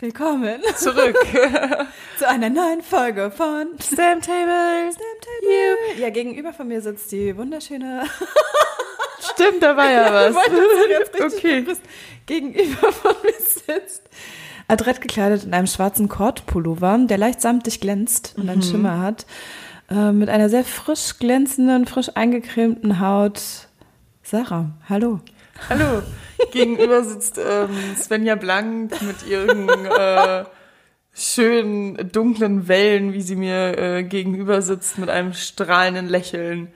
Willkommen Zurück. zu einer neuen Folge von Stamp Table. Table. Ja, gegenüber von mir sitzt die wunderschöne. Stimmt, da war ja was. Richtig okay. begrüßen. Gegenüber von mir sitzt adrett gekleidet in einem schwarzen Kordpullover, der leicht samtig glänzt und Mhm. einen Schimmer hat, äh, mit einer sehr frisch glänzenden, frisch eingecremten Haut. Sarah, hallo. Hallo. Gegenüber sitzt ähm, Svenja Blank mit ihren äh, schönen dunklen Wellen, wie sie mir äh, gegenüber sitzt, mit einem strahlenden Lächeln,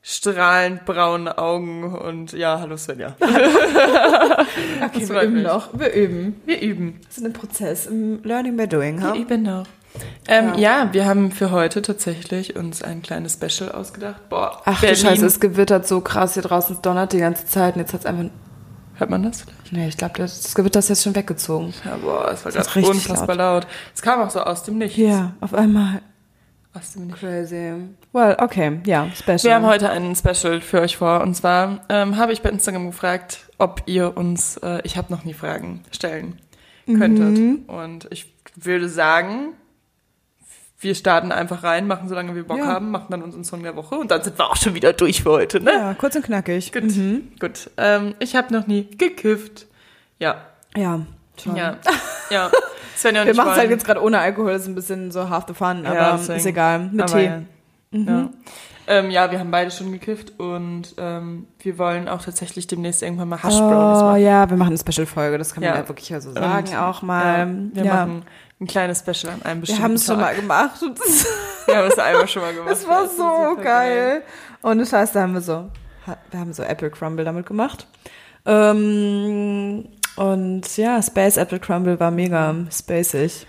strahlend braune Augen und ja, hallo Svenja. Okay, wir üben mich. noch. Wir üben. Wir üben. Das ist ein Prozess im Learning by Doing. Ha? Wir üben noch. Ähm, ja. wir haben für heute tatsächlich uns ein kleines Special ausgedacht. Boah, Ach Berlin. du Scheiße, es gewittert so krass hier draußen. Es donnert die ganze Zeit und jetzt hat es einfach. Hört man das vielleicht? Nee, ich glaube, das, das Gewitter ist jetzt schon weggezogen. Ja, boah, es war gerade unfassbar laut. Es kam auch so aus dem Nichts. Ja, auf einmal. Aus dem Nichts. Crazy. Well, okay, ja, special. Wir haben heute ein Special für euch vor. Und zwar ähm, habe ich bei Instagram gefragt, ob ihr uns, äh, ich habe noch nie Fragen stellen könntet. Mhm. Und ich würde sagen, wir starten einfach rein, machen so lange wir Bock Ja. haben, machen dann unseren Song der Woche und dann sind wir auch schon wieder durch für heute, ne? Ja, kurz und knackig. Gut, Mhm. gut. Ähm, ich habe noch nie gekifft. Ja, Ja, schon. ja, ja. Svenja und Wir machen es halt jetzt gerade ohne Alkohol, das ist ein bisschen so half the fun, aber Ja, ist egal. Mit Aber Tee. Ja. Ja. Ähm, ja, wir haben beide schon gekifft und ähm, wir wollen auch tatsächlich demnächst irgendwann mal Hash Brownies Oh machen. ja, wir machen eine Special-Folge, das kann man Ja. ja wirklich so sagen Und, auch mal. Ja, wir ja. machen ein kleines Special an einem wir bestimmten haben es schon mal gemacht das, Wir haben es einmal schon mal gemacht. das war so super geil. Und Scheiß, da haben wir so, wir haben so Apple Crumble damit gemacht. Ähm, und ja, Space Apple Crumble war mega spacig.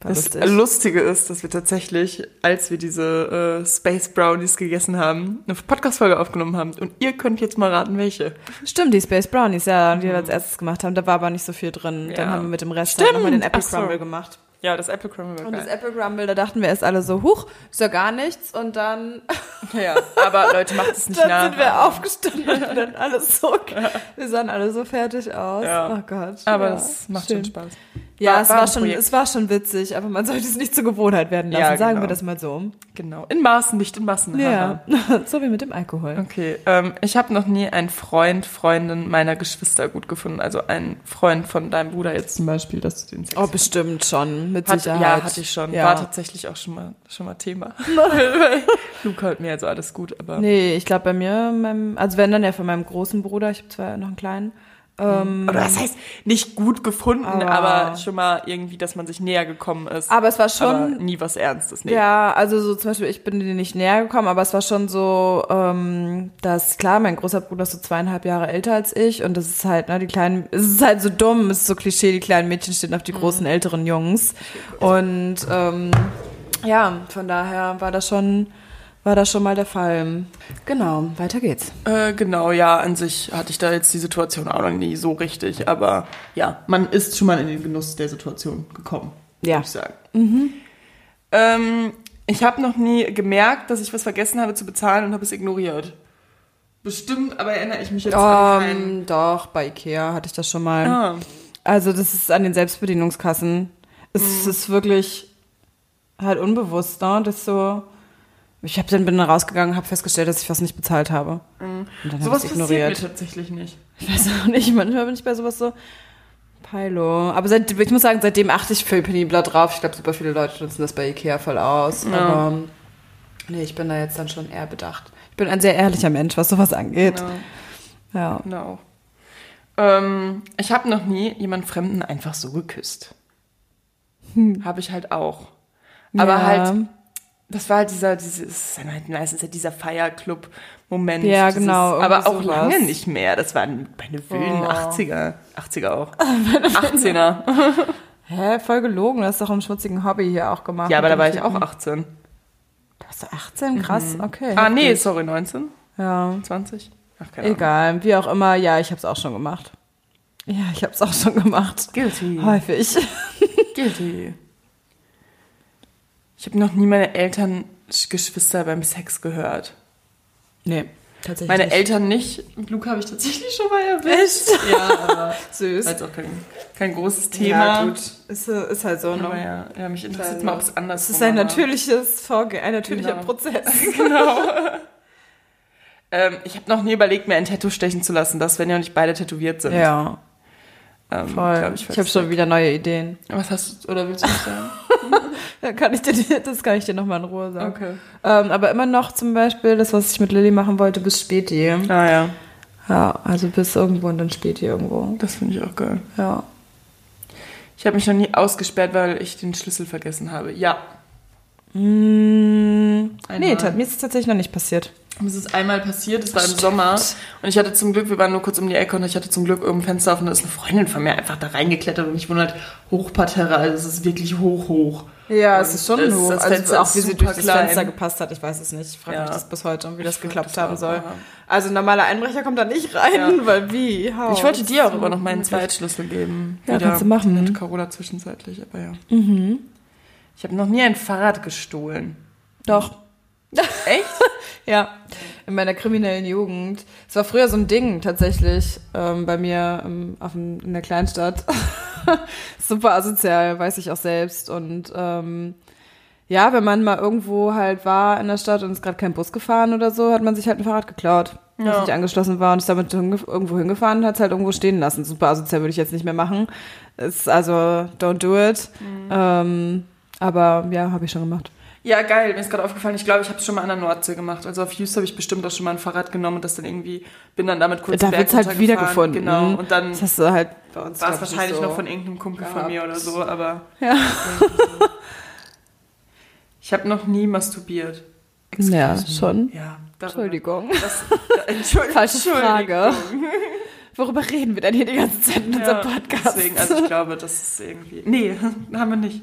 Das lustig. Lustige ist, dass wir tatsächlich, als wir diese äh, Space Brownies gegessen haben, eine Podcast-Folge aufgenommen haben. Und ihr könnt jetzt mal raten, welche. Stimmt, die Space Brownies, ja, die wir als erstes gemacht haben. Da war aber nicht so viel drin. Dann Ja. haben wir mit dem Rest Stimmt, halt nochmal den Apple so. Crumble gemacht. Ja, das Apple Crumble Und das geil. Apple Crumble, da dachten wir erst alle so, huch, ist ja gar nichts. Und dann, Ja, aber Leute, macht es nicht dann nach. sind wir aufgestanden und dann alles so, wir sahen alle so fertig aus. Ja. Oh Gott. Aber ja, das macht schön. schon Spaß. Ja, War- es war schon, Projekt. es war schon witzig, aber man sollte es nicht zur Gewohnheit werden lassen. Ja, Sagen genau. wir das mal so. Genau. In Maßen, nicht in Massen. Ja, so wie mit dem Alkohol. Okay, ähm, ich habe noch nie einen Freund, Freundin meiner Geschwister gut gefunden. Also einen Freund von deinem Bruder jetzt zum Beispiel, dass du den Sex Oh, bestimmt schon, mit Hat, Sicherheit. ja, hatte ich schon. Ja. War tatsächlich auch schon mal, schon mal Thema. Luca hat mir also alles gut, aber Nee, ich glaube bei mir, meinem, also wenn dann ja von meinem großen Bruder, ich habe zwar noch einen kleinen. Ähm, oder das heißt nicht gut gefunden, Aber- aber, schon mal irgendwie, dass man sich näher gekommen ist. aber es war aber schon, nie was Ernstes. Nee. ja, also so zum Beispiel, ich bin dir nicht näher gekommen, aber es war schon so, ähm, dass klar, mein großer Bruder ist so zweieinhalb Jahre älter als ich und das ist halt, ne, die kleinen, es ist halt so dumm, es ist so Klischee, die kleinen Mädchen stehen auf die großen älteren Jungs und ähm, ja, von daher war das schon, war das schon mal der Fall. Genau, weiter geht's. Äh, genau, ja, an sich hatte ich da jetzt die Situation auch noch nie so richtig, aber ja, man ist schon mal in den Genuss der Situation gekommen, Ja. würde ich sagen. Ähm, ich habe noch nie gemerkt, dass ich was vergessen habe zu bezahlen und habe es ignoriert. Bestimmt, aber erinnere ich mich jetzt an keinen. Ähm, doch, bei Ikea hatte ich das schon mal. Ah, Also das ist an den Selbstbedienungskassen. Es Mhm. ist wirklich halt unbewusst, ne? Das so. Ich habe dann bin dann rausgegangen, habe festgestellt, dass ich was nicht bezahlt habe. Und dann habe Mhm. sowas ich passiert ignoriert. mir tatsächlich nicht. Ich weiß auch nicht, manchmal bin ich bei sowas so. Pilo. Aber seit, ich muss sagen, seitdem achte ich viel penibler drauf. Ich glaube, super viele Leute nutzen das bei Ikea voll aus. Ja. Aber nee, ich bin da jetzt dann schon eher bedacht. Ich bin ein sehr ehrlicher Mensch, was sowas angeht. Ja, Ja. genau. Ähm, ich habe noch nie jemand Fremden einfach so geküsst. Habe ich halt auch. Aber Ja. halt, das war halt dieser, dieses, dann halt meistens halt dieser Feierclub-Moment. Ja, genau, Aber auch sowas. lange nicht mehr. Das waren meine wilden Oh. 80er. 80er auch. 18er. Hä, voll gelogen. Du hast doch einen schmutzigen Hobby hier auch gemacht. Ja, aber da war ich auch 18. Da warst du 18? Krass, okay. Ah, nee, sorry, 19? Ja, 20? Ach, keine Ahnung. egal. Wie auch immer, ja, ich hab's auch schon gemacht. Ja, ich hab's auch schon gemacht. Guilty. Häufig. Guilty. Ich habe noch nie meine Eltern Geschwister beim Sex gehört. Nee. tatsächlich. Meine nicht. Eltern nicht. Mit Luke habe ich tatsächlich schon mal erwischt. Ja, aber Süß. war jetzt auch kein, kein großes Thema. Ja, gut. Ist, ist halt so, ne? Aber ja, ja, mich interessiert mal, ob es anders Es ist ein natürliches Vorgehen, ein natürlicher Genau. Prozess. Genau. ähm, ich habe noch nie überlegt, mir ein Tattoo stechen zu lassen, dass wenn ja nicht beide tätowiert sind. Ja, ähm, voll. glaub ich habe schon wieder neue Ideen. Was hast du, oder willst du sagen? Kann ich dir, das kann ich dir nochmal in Ruhe sagen. Okay. Ähm, aber immer noch zum Beispiel das, was ich mit Lilly machen wollte, bis Späti. Ah ja, Ja, also bis irgendwo und dann Späti irgendwo. das finde ich auch geil. Ja. Ich habe mich noch nie ausgesperrt, weil ich den Schlüssel vergessen habe. Ja. Mm, nee, Einmal. ta- mir ist es tatsächlich noch nicht passiert. Es ist einmal passiert, es war im Sommer. Und ich hatte zum Glück, wir waren nur kurz um die Ecke und ich hatte zum Glück irgendein Fenster auf und da ist eine Freundin von mir einfach da reingeklettert und ich wohne halt Hochparterre, also es ist wirklich hoch, hoch. Ja, Und es ist schon es- hoch. das Also auch ist wie sie durch das klein. Fenster gepasst hat, ich weiß es nicht. Ich frage Ja. mich das bis heute, wie das Ich geklappt das haben soll. Also ein normaler Einbrecher kommt da nicht rein, Ja. weil wie? How? Ich wollte dir auch ist noch meinen. Zweitschlüssel geben. Ja, kannst du machen. Mit Carola zwischenzeitlich, aber ja. Ich habe noch nie ein Fahrrad gestohlen. Doch. Echt? Ja, in meiner kriminellen Jugend. Es war früher so ein Ding tatsächlich ähm, bei mir ähm, auf in der Kleinstadt. Super asozial, weiß ich auch selbst. Und ähm, ja, wenn man mal irgendwo halt war in der Stadt und ist gerade kein Bus gefahren oder so, hat man sich halt ein Fahrrad geklaut, das Ja. nicht angeschlossen war und ist damit hinge irgendwo hingefahren und hat es halt irgendwo stehen lassen. Super asozial würde ich jetzt nicht mehr machen. Ist also don't do it. Ähm, aber ja, habe ich schon gemacht. Ja, geil. Mir ist gerade aufgefallen, ich glaube, ich habe es schon mal an der Nordsee gemacht. Also auf Hughes habe ich bestimmt auch schon mal ein Fahrrad genommen und das dann irgendwie, bin dann damit kurz Da Berg wird's halt wiedergefunden. Genau. Und dann Das hast du halt bei uns war es wahrscheinlich so. noch von irgendeinem Kumpel von gehabt. mir oder so, aber Ja. ich habe noch nie masturbiert. Ja, schon. Ja, Entschuldigung. Das, Entschuldigung. Falsche Frage. Worüber reden wir denn hier die ganze Zeit in unserem Ja, Podcast? Deswegen, also ich glaube, das ist irgendwie. Nee, haben wir nicht.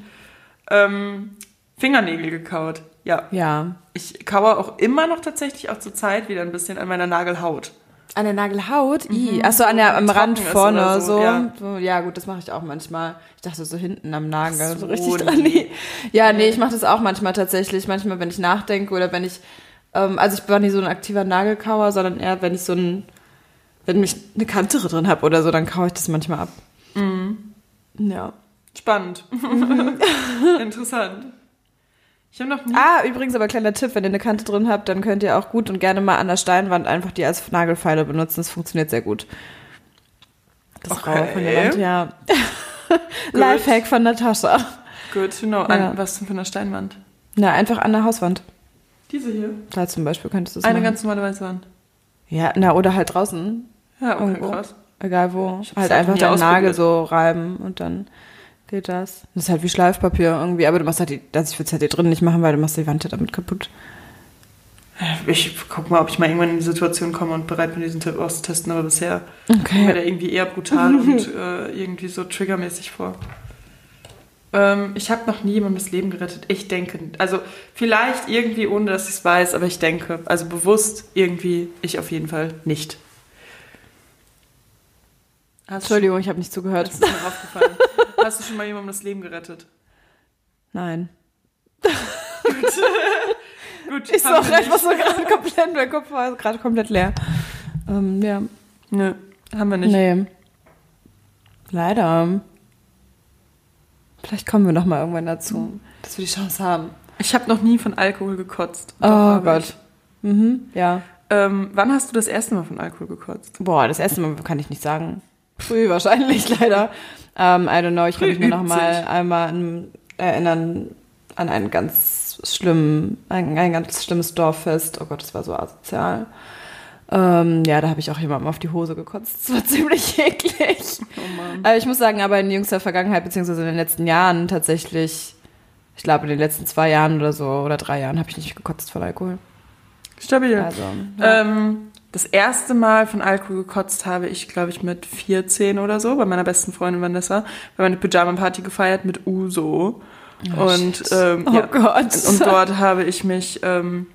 Ähm, Fingernägel gekaut. Ja. ja. Ich kaue auch immer noch tatsächlich auch zur Zeit wieder ein bisschen an meiner Nagelhaut. An der Nagelhaut? I. Achso, an der, am Rand vorne, so. so, Ja. ja. ja, gut, das mache ich auch manchmal. Ich dachte so hinten am Nagel, so, so, richtig dran. Nee. Ja, nee, ich mache das auch manchmal tatsächlich. Manchmal, wenn ich nachdenke oder wenn ich, ähm, also ich war nie so ein aktiver Nagelkauer, sondern eher, wenn ich so ein, wenn ich eine Kante drin habe oder so, dann kaue ich das manchmal ab. Mhm. Ja. Spannend. Interessant. Ich habe noch nie. Ah, übrigens aber kleiner Tipp, wenn ihr eine Kante drin habt, dann könnt ihr auch gut und gerne mal an der Steinwand einfach die als Nagelfeile benutzen. Das funktioniert sehr gut. Das Okay. Graue von der Wand, ja. Lifehack von Natascha. Good to know. Ja. An, was denn für eine Steinwand? Na, einfach an der Hauswand. Diese hier. Da zum Beispiel könntest du es Eine machen. ganz normale Weißwand. Ja, na, oder halt draußen. Ja, okay, Irgendwo. krass. Egal wo. Halt halt einfach deinen Nagel so reiben und dann geht das. Das ist halt wie Schleifpapier irgendwie, aber du machst halt die, also ich will es halt hier drin nicht machen, weil du machst die Wand ja damit kaputt. Ich guck mal, ob ich mal irgendwann in die Situation komme und bereit bin, diesen Tipp auszutesten, aber bisher Okay. mir der irgendwie eher brutal und äh, irgendwie so triggermäßig vor. Ähm, ich habe noch nie jemandem das Leben gerettet. Ich denke, also vielleicht irgendwie, ohne dass ich es weiß, aber ich denke, also bewusst irgendwie, ich auf jeden Fall nicht. Hast Entschuldigung, ich habe nicht zugehört. Das ist mir aufgefallen. Hast du schon mal jemandem das Leben gerettet? Nein. Gut, Ich haben so wir einfach so gerade komplett, mein Kopf war gerade komplett leer. Ähm, ja. Nö, haben wir nicht. Nee. Leider. Vielleicht kommen wir noch mal irgendwann dazu, dass wir die Chance haben. Ich habe noch nie von Alkohol gekotzt. Oh Doch, hab Gott. ich. Mhm, ja. Ähm, wann hast du das erste Mal von Alkohol gekotzt? Boah, das erste Mal kann ich nicht sagen. Früh wahrscheinlich, leider. Ähm, I don't know, ich kann mich nur noch mal einmal an, erinnern an einen ganz schlimmen, ein, ein ganz schlimmes Dorffest. Oh Gott, das war so asozial. Ähm, ja, da habe ich auch jemandem auf die Hose gekotzt. Das war ziemlich eklig. Oh Mann. Ich muss sagen, aber in jüngster Vergangenheit, beziehungsweise in den letzten Jahren tatsächlich, ich glaube in den letzten zwei Jahren oder so, oder drei Jahren, habe ich nicht gekotzt von Alkohol. Stabil. Also, ja. Ähm, das erste Mal von Alkohol gekotzt habe ich, glaube ich, mit 14 oder so, bei meiner besten Freundin Vanessa. Wir haben eine Pyjama-Party gefeiert mit Uso. und ähm, oh ja, Gott. und dort habe ich mich ähm,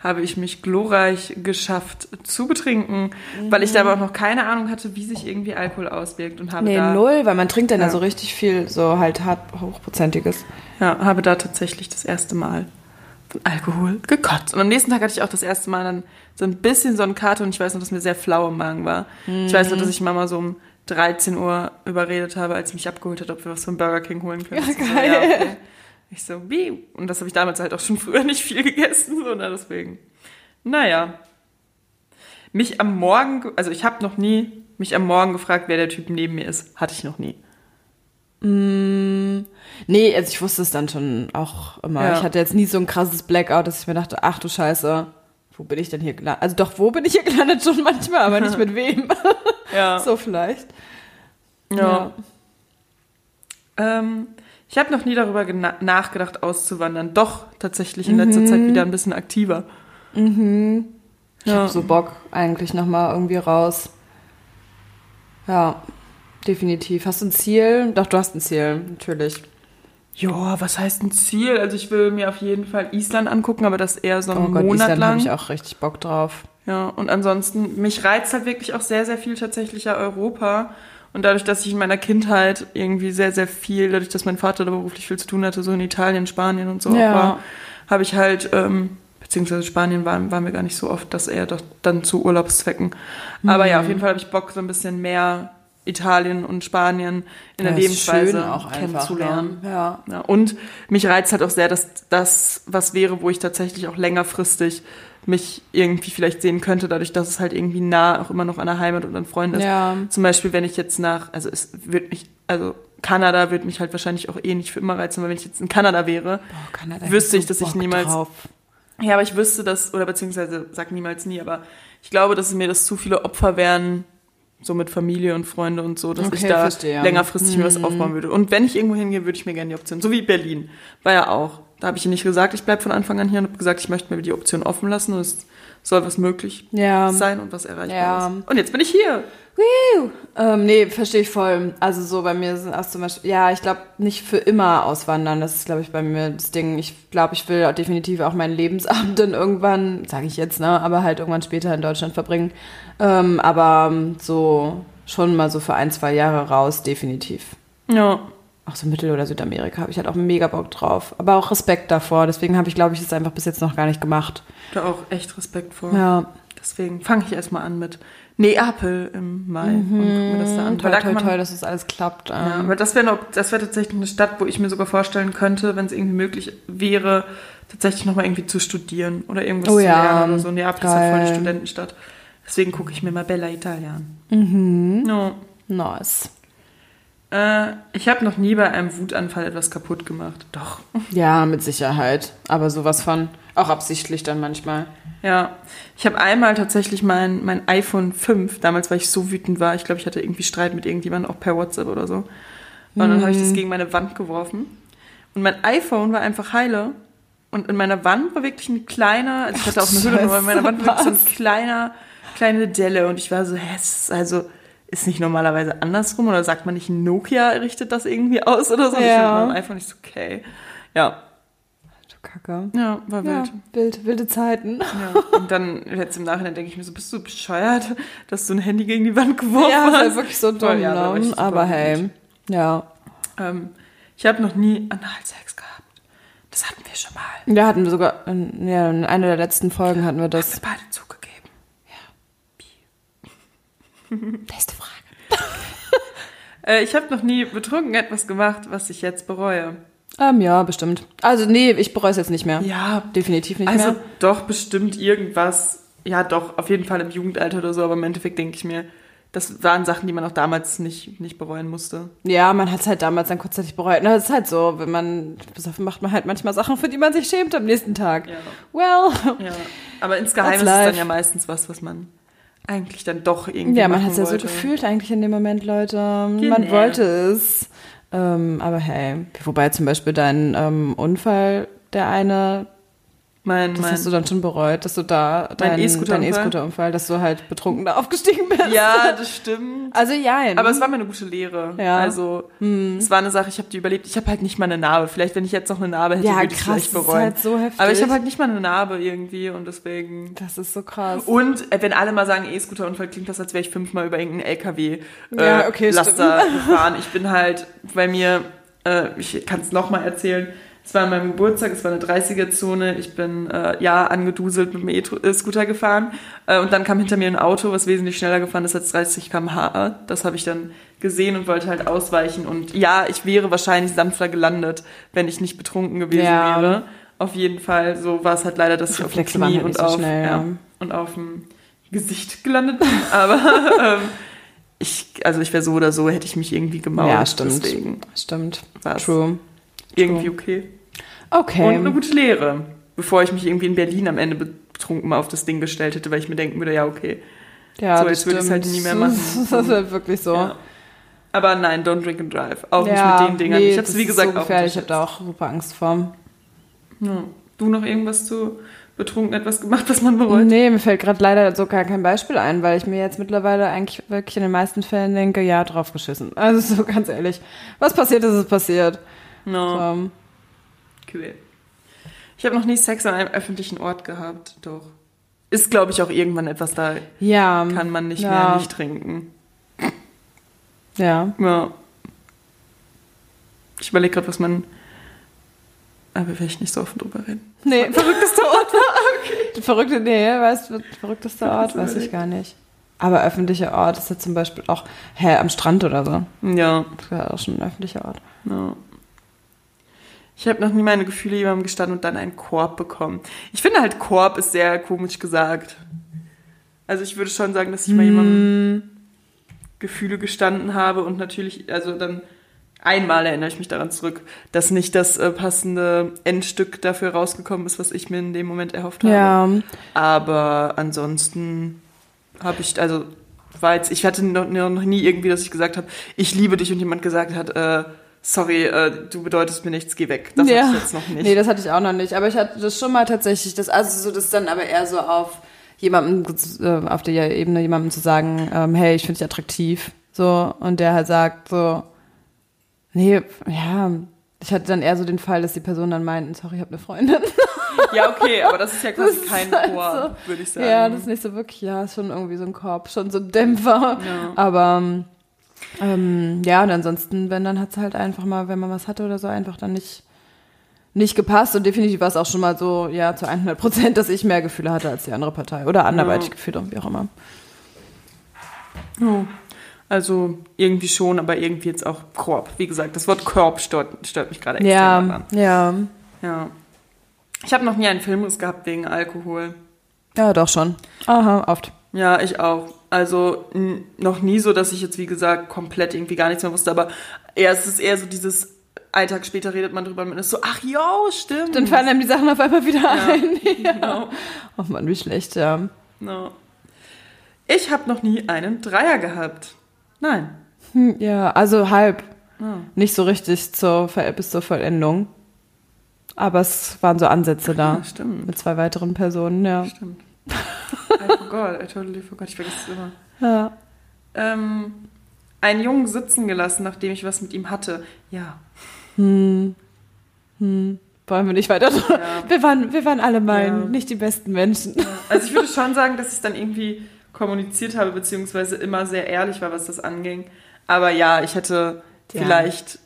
habe ich mich glorreich geschafft zu betrinken, weil ich da aber auch noch keine Ahnung hatte, wie sich irgendwie Alkohol auswirkt und habe Nee, da null, weil man trinkt dann ja. Ja. so richtig viel, so halt hart hochprozentiges. ja, habe da tatsächlich das erste Mal von Alkohol gekotzt. Und am nächsten Tag hatte ich auch das erste Mal dann so ein bisschen so eine Karte und ich weiß noch, dass mir sehr flau im Magen war. Ich weiß noch, dass ich Mama so um 13 Uhr überredet habe, als sie mich abgeholt hat, ob wir was vom Burger King holen können. Ja, Ich so, geil. okay. Ich so, wie? Und das habe ich damals halt auch schon früher nicht viel gegessen, so, na, deswegen. Naja. Mich am Morgen, ge- also ich habe noch nie mich am Morgen gefragt, wer der Typ neben mir ist. Hatte ich noch nie. Nee, also ich wusste es dann schon auch immer. Ja. Ich hatte jetzt nie so ein krasses Blackout, dass ich mir dachte, ach du Scheiße, wo bin ich denn hier gelandet? Also doch, wo bin ich hier gelandet schon manchmal, aber nicht mit wem. Ja. so vielleicht. Ja. Ähm, ich habe noch nie darüber nachgedacht, auszuwandern. Doch, tatsächlich in letzter Zeit wieder ein bisschen aktiver. Ich hab so Bock eigentlich nochmal irgendwie raus. Ja, definitiv. Hast du ein Ziel? Doch, du hast ein Ziel, natürlich. Ja, was heißt ein Ziel? Also ich will mir auf jeden Fall Island angucken, aber das eher so einen Oh Gott, Monat Island lang. habe ich auch richtig Bock drauf. Ja, und ansonsten, mich reizt halt wirklich auch sehr, sehr viel tatsächlich ja Europa. Und dadurch, dass ich in meiner Kindheit irgendwie sehr, sehr viel, dadurch, dass mein Vater da beruflich viel zu tun hatte, so in Italien, Spanien und so Ja. auch war, habe ich halt, ähm, beziehungsweise Spanien waren, waren wir gar nicht so oft, dass er doch dann zu Urlaubszwecken. Aber Mhm. ja, auf jeden Fall habe ich Bock, so ein bisschen mehr Italien und Spanien in der Ja, ist Lebensweise auch einfach, kennenzulernen. ne? Ja. Ja, und mich reizt halt auch sehr, dass das was wäre, wo ich tatsächlich auch längerfristig mich irgendwie vielleicht sehen könnte, dadurch, dass es halt irgendwie nah auch immer noch an der Heimat und an Freunden ist. Ja. Zum Beispiel, wenn ich jetzt nach, also es wird mich, also Kanada wird mich halt wahrscheinlich auch eh nicht für immer reizen, weil wenn ich jetzt in Kanada wäre, Oh, Kanada, Wüsste ich, dass ich Bock niemals- Drauf. ja, aber ich wüsste das, oder beziehungsweise sag niemals nie, aber ich glaube, dass mir das zu viele Opfer wären, so mit Familie und Freunde und so, dass ich Okay, da verstehe. längerfristig mir was aufbauen würde. Und wenn ich irgendwo hingehe, würde ich mir gerne die Option, so wie Berlin, war ja auch. Da habe ich ihr nicht gesagt, ich bleibe von Anfang an hier und habe gesagt, ich möchte mir die Option offen lassen und es soll was möglich Ja. sein und was erreichbar Ja. ist. Und jetzt bin ich hier. Ähm, nee, verstehe ich voll. Also so bei mir sind auch zum Beispiel, ja, ich glaube nicht für immer auswandern. Das ist, glaube ich, bei mir das Ding. Ich glaube, ich will auch definitiv auch meinen Lebensabend dann irgendwann, sage ich jetzt, ne, aber halt irgendwann später in Deutschland verbringen. Ähm, aber so schon mal so für ein, zwei Jahre raus, definitiv. Ja. Auch so Mittel- oder Südamerika habe ich halt auch mega Bock drauf. Aber auch Respekt davor. Deswegen habe ich, glaube ich, es einfach bis jetzt noch gar nicht gemacht. Da auch echt Respekt vor. Ja. Deswegen fange ich erstmal an mit Neapel im Mai und guck mir das da an. Toll, da toll, man toll, dass das alles klappt. Ja, Ähm, aber das wäre das wäre tatsächlich eine Stadt, wo ich mir sogar vorstellen könnte, wenn es irgendwie möglich wäre, tatsächlich nochmal irgendwie zu studieren oder irgendwas Oh zu ja, lernen oder so. Neapel ist ja voll die geil. Studentenstadt. Deswegen gucke ich mir mal Bella Italia an. Mhm. Ja. nice. Äh, ich habe noch nie bei einem Wutanfall etwas kaputt gemacht. Doch. Ja, mit Sicherheit. Aber sowas von, auch absichtlich dann manchmal. Ja. Ich habe einmal tatsächlich mein, mein iPhone 5, damals, weil ich so wütend war, ich glaube, ich hatte irgendwie Streit mit irgendjemandem, auch per WhatsApp oder so. Und dann habe ich das gegen meine Wand geworfen. Und mein iPhone war einfach heile. Und in meiner Wand war wirklich ein kleiner, also ich hatte auch eine Hülle, aber in meiner Wand war wirklich so ein kleiner, kleine Delle. Und ich war so, hä, also, ist nicht normalerweise andersrum? Oder sagt man nicht, Nokia richtet das irgendwie aus oder so? Ich Ja. war mit meinem iPhone nicht so, okay. Ja, Du Kacke. ja, war Ja, wild. wild, wilde Zeiten. Ja. Und dann jetzt im Nachhinein denke ich mir so, bist du bescheuert, dass du ein Handy gegen die Wand geworfen Ja, ist hast? halt wirklich so dumm, Ja, ich ne? Aber hey, wütend. ja. Ähm, ich habe noch nie Analsex gehabt. Das hatten wir schon mal. Da hatten wir sogar, in, ja, in einer der letzten Folgen hatten wir Das haben wir beide zugegeben. Nächste Frage. Äh, ich habe noch nie betrunken etwas gemacht, was ich jetzt bereue. Ähm, ja, bestimmt. Also, nee, ich bereue es jetzt nicht mehr. Ja, Definitiv nicht also mehr. doch bestimmt irgendwas. Ja, doch, auf jeden Fall im Jugendalter oder so, aber im Endeffekt denke ich mir, das waren Sachen, die man auch damals nicht, nicht bereuen musste. Ja, man hat es halt damals dann kurzzeitig bereut. Na, Das ist halt so, wenn man besoffen macht, man halt manchmal Sachen, für die man sich schämt am nächsten Tag. Ja. Well. Ja, aber insgeheim ist es dann ja meistens was, was man eigentlich dann doch irgendwie Ja, man hat es ja so gefühlt eigentlich in dem Moment, Leute. Man Genau. wollte es. Ähm, aber hey, wobei zum Beispiel dein ähm, Unfall, der eine, Mein, das mein, hast du dann schon bereut, dass du da dein dein E-Scooter-Unfall? E-Scooter-Unfall, dass du halt betrunken da aufgestiegen bist. ja, das stimmt. Also ja. Aber es war mir eine gute Lehre. Ja. Hm. Also, es war eine Sache, ich habe die überlebt. Ich habe halt nicht mal eine Narbe. Vielleicht, wenn ich jetzt noch eine Narbe hätte, ja, würde ich vielleicht das ist bereuen. halt so heftig. Aber ich habe halt nicht mal eine Narbe irgendwie und deswegen. das ist so krass. Und äh, wenn alle mal sagen E-Scooter-Unfall, klingt das, als wäre ich fünfmal über irgendeinen LKW äh, Ja, okay, Laster gefahren. Ich bin halt bei mir, äh, ich kann es nochmal erzählen, Es war an meinem Geburtstag, es war eine 30er-Zone. Ich bin äh, ja angeduselt mit dem E-Scooter gefahren. Äh, und dann kam hinter mir ein Auto, was wesentlich schneller gefahren ist als 30 km/h. Das habe ich dann gesehen und wollte halt ausweichen. Und ja, ich wäre wahrscheinlich sanfter gelandet, wenn ich nicht betrunken gewesen Ja. wäre. Auf jeden Fall. So war es halt leider, dass ich auf dem Knie halt und so auf, schnell, ja, ja. und auf dem Gesicht gelandet bin. Aber ähm, ich, also ich wäre so oder so, hätte ich mich irgendwie gemauert. Ja, stimmt. Deswegen Stimmt. war es True. irgendwie okay. Okay. Und eine gute Lehre. Bevor ich mich irgendwie in Berlin am Ende betrunken mal auf das Ding gestellt hätte, weil ich mir denken würde, ja, okay. ja, so, jetzt würde ich es halt nie mehr machen. Das ist halt wirklich so. Ja. Aber nein, don't drink and drive. Auch Ja, nicht mit den Dingern. nee, ich habe es das wie gesagt so auch gefährlich. Ich habe da auch super Angst vor. Ja. Du noch irgendwas zu betrunken etwas gemacht, was man bereut? Nee, mir fällt gerade leider so gar kein Beispiel ein, weil ich mir jetzt mittlerweile eigentlich wirklich in den meisten Fällen denke, ja, drauf geschissen. Also so ganz ehrlich, was passiert ist, ist passiert. No. Ähm, Cool. Ich habe noch nie Sex an einem öffentlichen Ort gehabt. Doch. Ist, glaube ich, auch irgendwann etwas, da ja, kann man nicht ja, mehr nicht trinken. Ja. Ja. Ich überlege gerade, was man. Aber will ich nicht so offen drüber reden. Nee, verrücktester Ort. okay. Verrückte, nee, weißt du, verrücktester Ort, weiß ich gar nicht. Aber öffentlicher Ort ist ja zum Beispiel auch, hä, am Strand oder so. Ja. Das wäre auch schon ein öffentlicher Ort. ja. Ich habe noch nie meine Gefühle jemandem gestanden und dann einen Korb bekommen. Ich finde halt, Korb ist sehr komisch gesagt. Also ich würde schon sagen, dass ich mal jemandem Gefühle gestanden habe und natürlich, also dann einmal erinnere ich mich daran zurück, dass nicht das äh, passende Endstück dafür rausgekommen ist, was ich mir in dem Moment erhofft habe. Ja, Aber ansonsten habe ich, also war jetzt, ich hatte noch, noch nie irgendwie, dass ich gesagt habe, ich liebe dich und jemand gesagt hat, äh, sorry, äh, du bedeutest mir nichts, geh weg. Das ja. hatte ich jetzt noch nicht. Nee, das hatte ich auch noch nicht. Aber ich hatte das schon mal tatsächlich, das, also so das dann aber eher so auf jemandem, äh, auf der Ebene jemandem zu sagen, ähm, hey, ich finde dich attraktiv. So, und der halt sagt so, nee, ja, ich hatte dann eher so den Fall, dass die Person dann meinten, sorry, ich habe eine Freundin. ja, okay, aber das ist ja quasi ist kein halt Chor, würde ich sagen. Ja, das ist nicht so wirklich, ja, ist schon irgendwie so ein Korb, schon so ein Dämpfer. Ja. Aber ähm, ja, und ansonsten, wenn, dann hat es halt einfach mal, wenn man was hatte oder so, einfach dann nicht, nicht gepasst. Und definitiv war es auch schon mal so, ja, zu 100 Prozent, dass ich mehr Gefühle hatte als die andere Partei. Oder anderweitig Gefühle, wie auch immer. Ja. Also irgendwie schon, aber irgendwie jetzt auch Korb. Wie gesagt, das Wort Korb stört, stört mich gerade extrem Ja, daran. ja. Ja. Ich habe noch nie einen Filmriss gehabt wegen Alkohol. Ja, doch schon. Aha, oft. Ja, ich auch. Also noch nie so, dass ich jetzt, wie gesagt, komplett irgendwie gar nichts mehr wusste, aber eher, es ist eher so dieses, einen Tag später redet man drüber und man ist so, ach ja, stimmt. Dann fallen einem die Sachen auf einmal wieder ein. Genau. Oh Mann, wie schlecht, ja. No. Ich habe noch nie einen Dreier gehabt. Nein. Hm, Ja, also halb. Ah. Nicht so richtig zur, bis zur Vollendung. Aber es waren so Ansätze da. Ja, stimmt. Mit zwei weiteren Personen, ja. Stimmt. I forgot, I totally forgot. Ich vergesse es immer. Ja. Ähm, einen Jungen sitzen gelassen, nachdem ich was mit ihm hatte. Ja. Hm. Hm. Wollen wir nicht weiter. Ja. Wir waren, wir waren alle mal Ja. nicht die besten Menschen. Also ich würde schon sagen, dass ich dann irgendwie kommuniziert habe, beziehungsweise immer sehr ehrlich war, was das anging. Aber ja, ich hätte Ja. vielleicht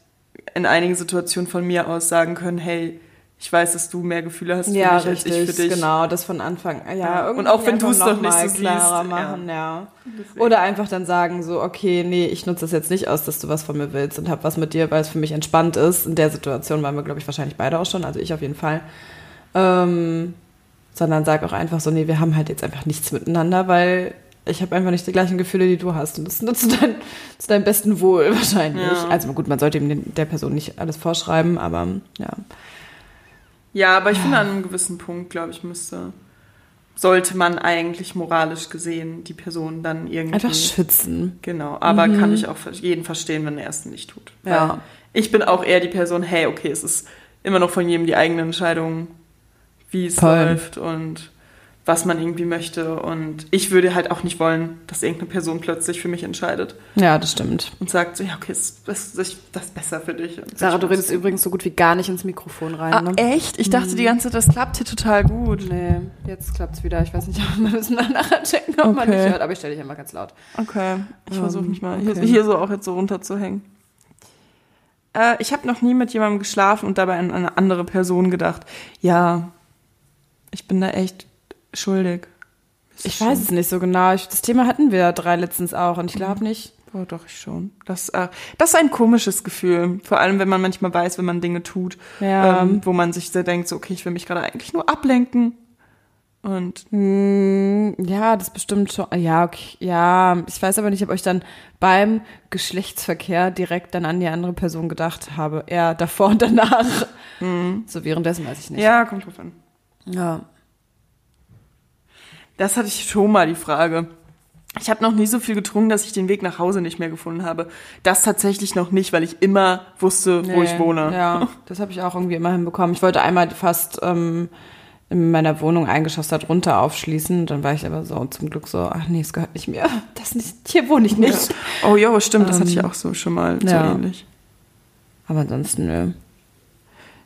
in einigen Situationen von mir aus sagen können, hey, ich weiß, dass du mehr Gefühle hast für Ja, mich als ich richtig, für dich. genau, das von Anfang. Ja, Ja. Und auch wenn du es doch noch nicht so klarer siehst, machen, ja. Deswegen. Oder einfach dann sagen so, okay, nee, ich nutze das jetzt nicht aus, dass du was von mir willst und hab was mit dir, weil es für mich entspannt ist. In der Situation waren wir, glaube ich, wahrscheinlich beide auch schon, also ich auf jeden Fall. Ähm, sondern sag auch einfach so, nee, wir haben halt jetzt einfach nichts miteinander, weil ich habe einfach nicht die gleichen Gefühle, die du hast. Und das ist nur zu, dein, zu deinem besten Wohl wahrscheinlich. Ja. Also gut, man sollte eben der Person nicht alles vorschreiben, aber ja. Ja, aber ich finde, an einem gewissen Punkt, glaube ich, müsste, sollte man eigentlich moralisch gesehen die Person dann irgendwie. Einfach schützen. Genau, aber kann ich auch jeden verstehen, wenn er es nicht tut. Ja. Weil Ich bin auch eher die Person, hey, okay, es ist immer noch von jedem die eigene Entscheidung, wie es Voll. läuft und was man irgendwie möchte. Und ich würde halt auch nicht wollen, dass irgendeine Person plötzlich für mich entscheidet Ja, das stimmt. und sagt so, ja, okay, das, das, das ist besser für dich. Und Sarah, du redest übrigens so gut wie gar nicht ins Mikrofon rein. Ah, ne? echt? Ich dachte die ganze Zeit, das klappt hier total gut. Nee, jetzt klappt's wieder. Ich weiß nicht, wir müssen dann nachher checken, ob man Okay. nicht hört. Aber ich stelle dich einmal ganz laut. Okay, ich Ähm, versuche mich mal hier, okay. hier so auch jetzt so runterzuhängen. Äh, ich habe noch nie mit jemandem geschlafen und dabei an eine andere Person gedacht. Ja, ich bin da echt schuldig. Ich weiß es nicht so genau. Ich, das Thema hatten wir drei letztens auch und ich glaube nicht. Oh, doch, ich schon. Das, äh, das ist ein komisches Gefühl. Vor allem, wenn man manchmal weiß, wenn man Dinge tut, Ja. ähm, wo man sich so denkt, so, okay, ich will mich gerade eigentlich nur ablenken. Und Hm, ja, das bestimmt schon. Ja, okay. Ja, ich weiß aber nicht, ob ich dann beim Geschlechtsverkehr direkt dann an die andere Person gedacht habe. Eher davor und danach. So währenddessen weiß ich nicht. ja, kommt drauf an. Ja. Das hatte ich schon mal die Frage. Ich habe noch nie so viel getrunken, dass ich den Weg nach Hause nicht mehr gefunden habe. Das tatsächlich noch nicht, weil ich immer wusste, wo Nee, ich wohne. Ja, das habe ich auch irgendwie immer hinbekommen. Ich wollte einmal fast ähm, in meiner Wohnung ein Geschoss darunter aufschließen. Dann war ich aber so zum Glück so, ach nee, es gehört nicht mir. Das nicht, hier wohne ich nicht. Oh ja, stimmt, das hatte ich Ähm, auch so schon mal so ja. ähnlich. Aber ansonsten, nö.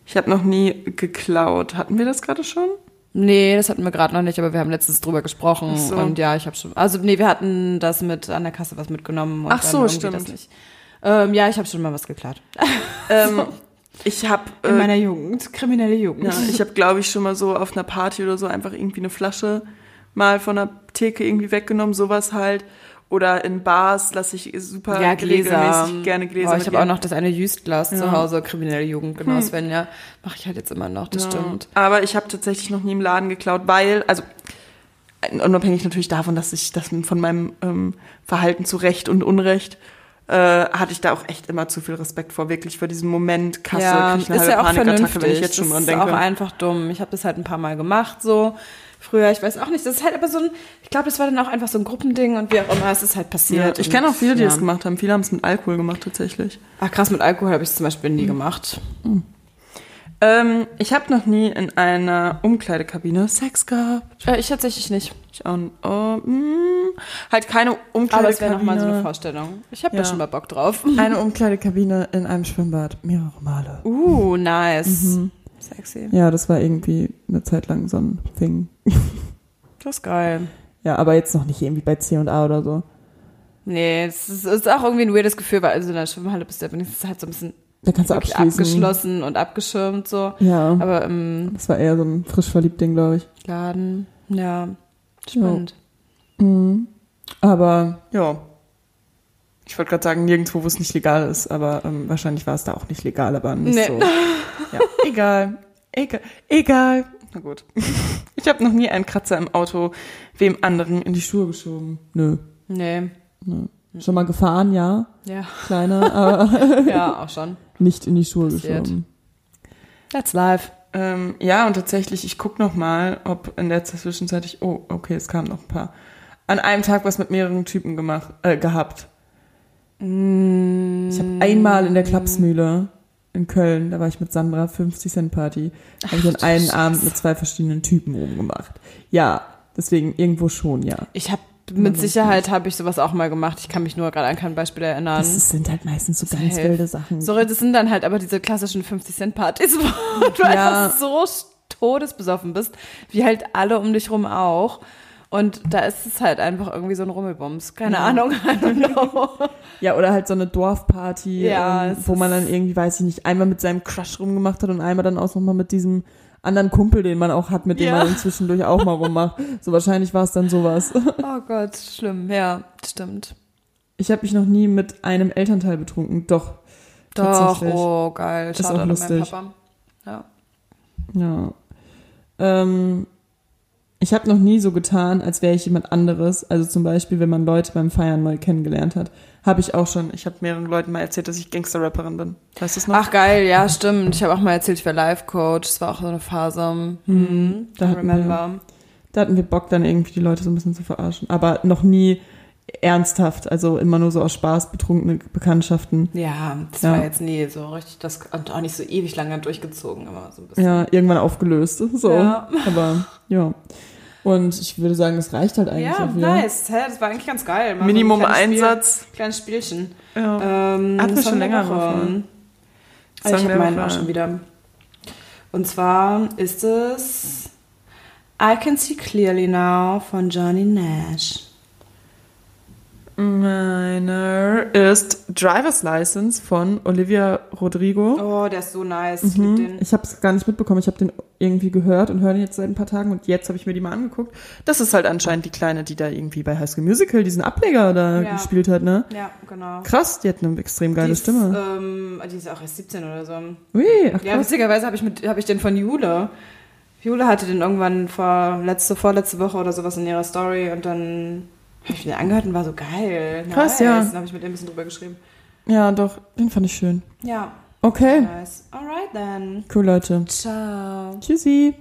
Ich habe noch nie geklaut. Hatten wir das gerade schon? Nee, das hatten wir gerade noch nicht, aber wir haben letztens drüber gesprochen. So. Und ja, ich habe schon. Also, nee, wir hatten das mit an der Kasse was mitgenommen. Und Ach so, stimmt. Das nicht. Ähm, ja, ich habe schon mal was geklaut. Ähm, ich habe In äh, meiner Jugend, kriminelle Jugend. ja, ich habe glaube ich schon mal so auf einer Party oder so einfach irgendwie eine Flasche mal von der Theke irgendwie weggenommen, sowas halt. Oder in Bars lasse ich super Ja, Gläser. regelmäßig gerne Gläser. Boah, ich habe auch noch das eine Jüstglas zu Ja. Hause, kriminelle Jugend, genau, Svenja. Mache ich halt jetzt immer noch, das Ja. stimmt. Aber ich habe tatsächlich noch nie im Laden geklaut, weil, also unabhängig natürlich davon, dass ich das von meinem ähm, Verhalten zu Recht und Unrecht äh, hatte ich da auch echt immer zu viel Respekt vor, wirklich vor diesem Moment Kasse, ja, krieg ich eine ist halbe ja auch Panikattacke, wenn ich jetzt schon das dran ist denke. auch einfach dumm. Ich habe das halt ein paar Mal gemacht, so früher. Ich weiß auch nicht. Das ist halt aber so ein, ich glaube, das war dann auch einfach so ein Gruppending und wie auch immer, es ist halt ja, passiert. ich und, kenne auch viele, die ja. das gemacht haben. Viele haben es mit Alkohol gemacht tatsächlich. Ach krass, mit Alkohol habe ich es zum Beispiel Hm. nie gemacht. Ähm, ich habe noch nie in einer Umkleidekabine Sex gehabt. Äh, ich tatsächlich nicht. Ich auch, oh, mm, halt keine Aber Umkleidekabine. es wäre nochmal so eine Vorstellung. Ich habe Ja. da schon mal Bock drauf. eine Umkleidekabine in einem Schwimmbad mehrere Male. Uh, nice. Mhm. Sexy. Ja, das war irgendwie eine Zeit lang so ein Ding. Das ist geil. Ja, aber jetzt noch nicht irgendwie bei C&A oder so. Nee, es ist, ist auch irgendwie ein weirdes Gefühl, weil also in der Schwimmhalle bist du ja wenigstens halt so ein bisschen Da kannst du abgeschlossen und abgeschirmt so. Ja, Aber im das war eher so ein frisch verliebt Ding, glaube ich. Laden, ja, spannend. Mhm. Aber Ja. Ich wollte gerade sagen, nirgendwo, wo es nicht legal ist, aber ähm, wahrscheinlich war es da auch nicht legal, aber nicht Nee. so. Ja, egal. Egal. Egal. Na gut. Ich habe noch nie einen Kratzer im Auto wem anderen in die Schuhe geschoben. nö. Nee, Schon mal gefahren, ja, ja, kleiner, aber ja, auch schon. nicht in die Schuhe Passiert. geschoben. That's live. Ähm, ja, und tatsächlich, ich guck noch mal, ob in der Zwischenzeit ich, oh, okay, es kamen noch ein paar. An einem Tag was mit mehreren Typen gemacht, äh, gehabt. Mm, Ich habe einmal in der Klapsmühle in Köln, da war ich mit Sandra, 50 Cent Party, habe ich an einem Abend mit zwei verschiedenen Typen rumgemacht. Ja, deswegen irgendwo schon, ja. Ich habe mit Sicherheit habe ich sowas auch mal gemacht. Ich kann mich nur gerade an kein Beispiel erinnern. Das sind halt meistens so ganz Safe. wilde Sachen. So, das sind dann halt aber diese klassischen 50-Cent-Partys, wo du Ja. einfach so todesbesoffen bist, wie halt alle um dich rum auch. Und da ist es halt einfach irgendwie so ein Rummelbums. Keine Ahnung, I don't know. Ja, oder halt so eine Dorfparty, Ja, ähm, wo man ist- dann irgendwie, weiß ich nicht, einmal mit seinem Crush rumgemacht hat und einmal dann auch nochmal mit diesem anderen Kumpel, den man auch hat, mit dem Ja. man dann zwischendurch auch mal rummacht. So wahrscheinlich war es dann sowas. Oh Gott, schlimm. Ja, stimmt. Ich habe mich noch nie mit einem Elternteil betrunken. Doch. Doch, oh geil. Ist Schade auch an meinem lustig. Papa. Ja. Ja. Ähm, ich habe noch nie so getan, als wäre ich jemand anderes. Also zum Beispiel, wenn man Leute beim Feiern neu kennengelernt hat. Habe ich auch schon. Ich habe mehreren Leuten mal erzählt, dass ich Gangster-Rapperin bin. Weißt du es noch? Ach geil, ja, stimmt. Ich habe auch mal erzählt, ich wäre Life-Coach. Das war auch so eine Phase. Mhm. Da I hatten wir-. Da hatten wir Bock, dann irgendwie die Leute so ein bisschen zu verarschen. Aber noch nie ernsthaft. Also immer nur so aus Spaß betrunkene Bekanntschaften. Ja, das Ja. war jetzt nie so richtig, das und auch nicht so ewig lange durchgezogen, aber so ein bisschen. Ja, irgendwann aufgelöst. So. Ja. Aber ja. Und ich würde sagen, das reicht halt eigentlich Ja, auch wieder. nice. Hä, das war eigentlich ganz geil. Mal so ein Minimum kleines Spiel- Einsatz. Kleines Spielchen. Ja. Ähm, Hatten wir schon länger drauf? Also ich Song habe meinen auch schon wieder. Und zwar ist es I Can See Clearly Now von Johnny Nash. Meiner ist Driver's License von Olivia Rodrigo. Oh, der ist so nice. Ich Mhm. den. Ich habe es gar nicht mitbekommen. Ich habe den irgendwie gehört und höre den jetzt seit ein paar Tagen und jetzt habe ich mir die mal angeguckt. Das ist halt anscheinend die Kleine, die da irgendwie bei High School Musical diesen Ableger da Ja. gespielt hat, ne? Ja, genau. Krass, die hat eine extrem geile die ist, Stimme. Ähm, die ist auch erst 17 oder so. Ui, ach Ja, krass. witzigerweise habe ich, mit- hab ich den von Jule. Jule hatte den irgendwann vor letzte, vorletzte Woche oder sowas in ihrer Story und dann habe ich mir angehört und war so geil. Krass, nice. ja. Dann habe ich mit ihr ein bisschen drüber geschrieben. Ja, doch, den fand ich schön. Ja, Okay, nice. Alright then. cool Leute. Ciao. Tschüssi.